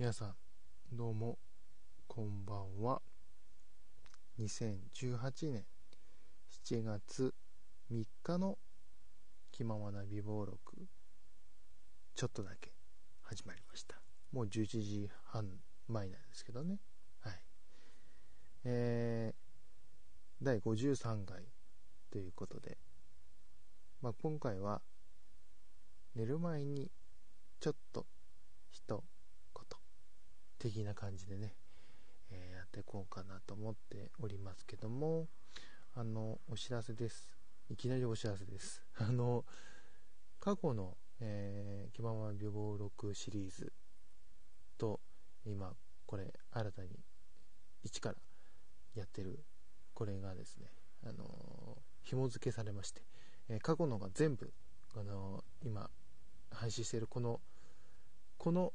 皆さんどうもこんばんは。2018年7月3日の気ままな美貌録ちょっとだけ始まりました。もう11時半前なんですけどね。はい。えー、第53回ということで、まあ、今回は寝る前にちょっと一的な感じでね、えー、やっていこうかなと思っておりますけども、あの、お知らせです。いきなりお知らせです。あの、過去の、えー、気まま美貌録シリーズと、今、これ、新たに一からやってる、これがですね、あの紐付けされまして、えー、過去のが全部、あの今、配信しているこの、この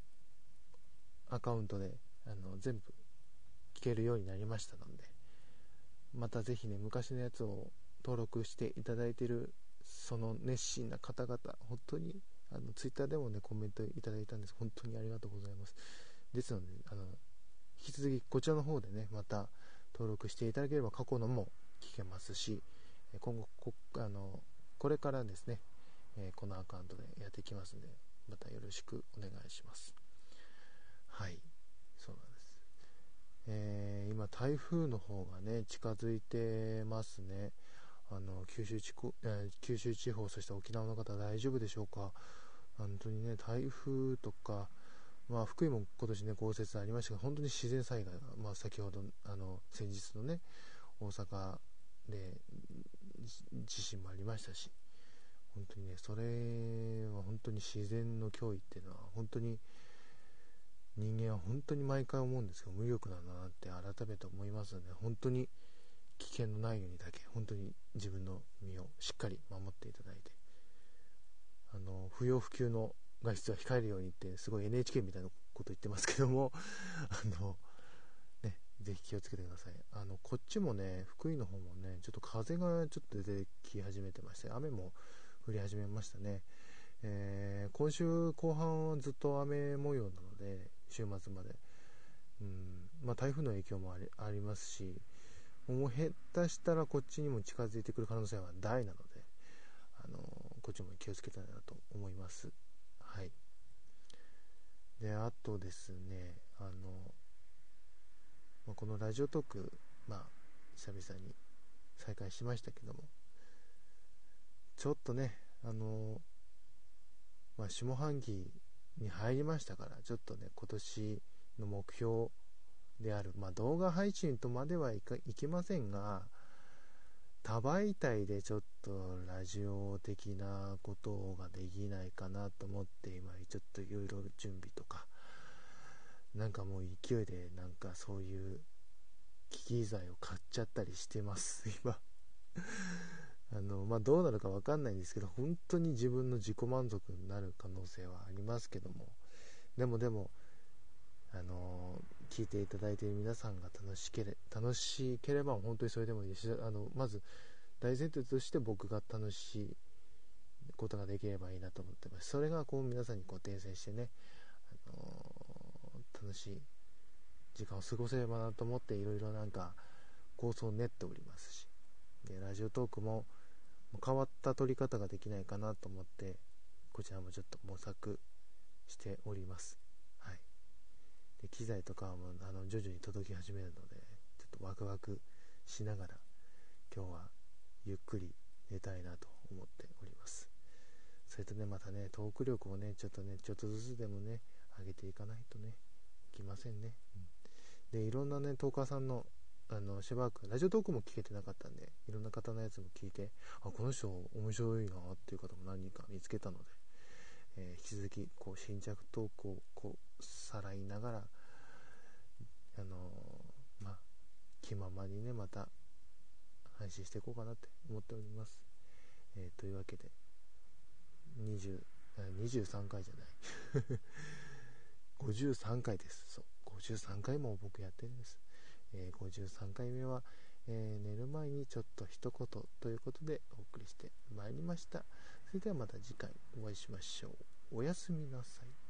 アカウントであの全部聞けるようになりましたのでまたぜひね昔のやつを登録していただいているその熱心な方々本当にあのツイッターでもねコメントいただいたんです。本当にありがとうございます。ですのであの引き続きこちらの方でねまた登録していただければ過去のも聞けますし今後こあのこれからですね、えこのアカウントでやっていきますのでまたよろしくお願いします。はい。そうなんです、えー、今台風の方がね近づいてますね。あの九州地方、えー、九州地方そして沖縄の方大丈夫でしょうか？本当にね台風とかまあ、福井も今年ね豪雪ありましたが本当に自然災害が、まあ、先ほどあの先日のね大阪で地震もありましたし本当にねそれは本当に自然の脅威っていうのは本当に人間は本当に毎回思うんですけど無力なんだなって改めて思いますので本当に危険のないようにだけ本当に自分の身をしっかり守っていただいてあの不要不急の外出は控えるようにってすごい NHK みたいなこと言ってますけどもあのねぜひ気をつけてください。あのこっちもね福井の方もねちょっと風がちょっと出てき始めてまして雨も降り始めましたね。えー、今週後半はずっと雨模様なので週末まで、うん。まあ、台風の影響もありありますしもう下手したらこっちにも近づいてくる可能性は大なので、あのこっちも気をつけたいなと思います。はい。であとですねあの、まあ、このラジオトークまあ久々に再開しましたけどもちょっとねあのまあ、下半期に入りましたからちょっとね今年の目標である、まあ、動画配信とまではいかいきませんが多媒体でちょっとラジオ的なことができないかなと思って今ちょっといろいろ準備とかなんかもう勢いでなんかそういう機器材を買っちゃったりしてます今。あの、まあ、どうなるか分かんないんですけど、本当に自分の自己満足になる可能性はありますけども、でもでも、あの聞いていただいている皆さんが楽しけれ楽しければ本当にそれでもいいです、あのまず大前提として僕が楽しいことができればいいなと思ってます。それがこう皆さんにこう転生してね、あの楽しい時間を過ごせればなと思っていろいろなんか構想を練っておりますし、でラジオトークも変わった撮り方ができないかなと思ってこちらもちょっと模索しております。はい。で機材とかもあの徐々に届き始めるのでちょっとワクワクしながら今日はゆっくり寝たいなと思っております。それとねまたねトーク力をねちょっとねちょっとずつでもね上げていかないとねいきませんね、うん、でいろんなねトーカーさんのあのしばらくラジオトークも聞けてなかったんでいろんな方のやつも聞いてあこの人面白いなっていう方も何人か見つけたので、えー、引き続きこう新着トークをこうさらいながらあのー、まあ気ままにねまた配信していこうかなって思っております、えー、というわけで20 23回じゃない。53回です。そう。53回も僕やってるんです。えー、53回目は、えー、寝る前にちょっと一言ということでお送りしてまいりました。それではまた次回お会いしましょう。おやすみなさい。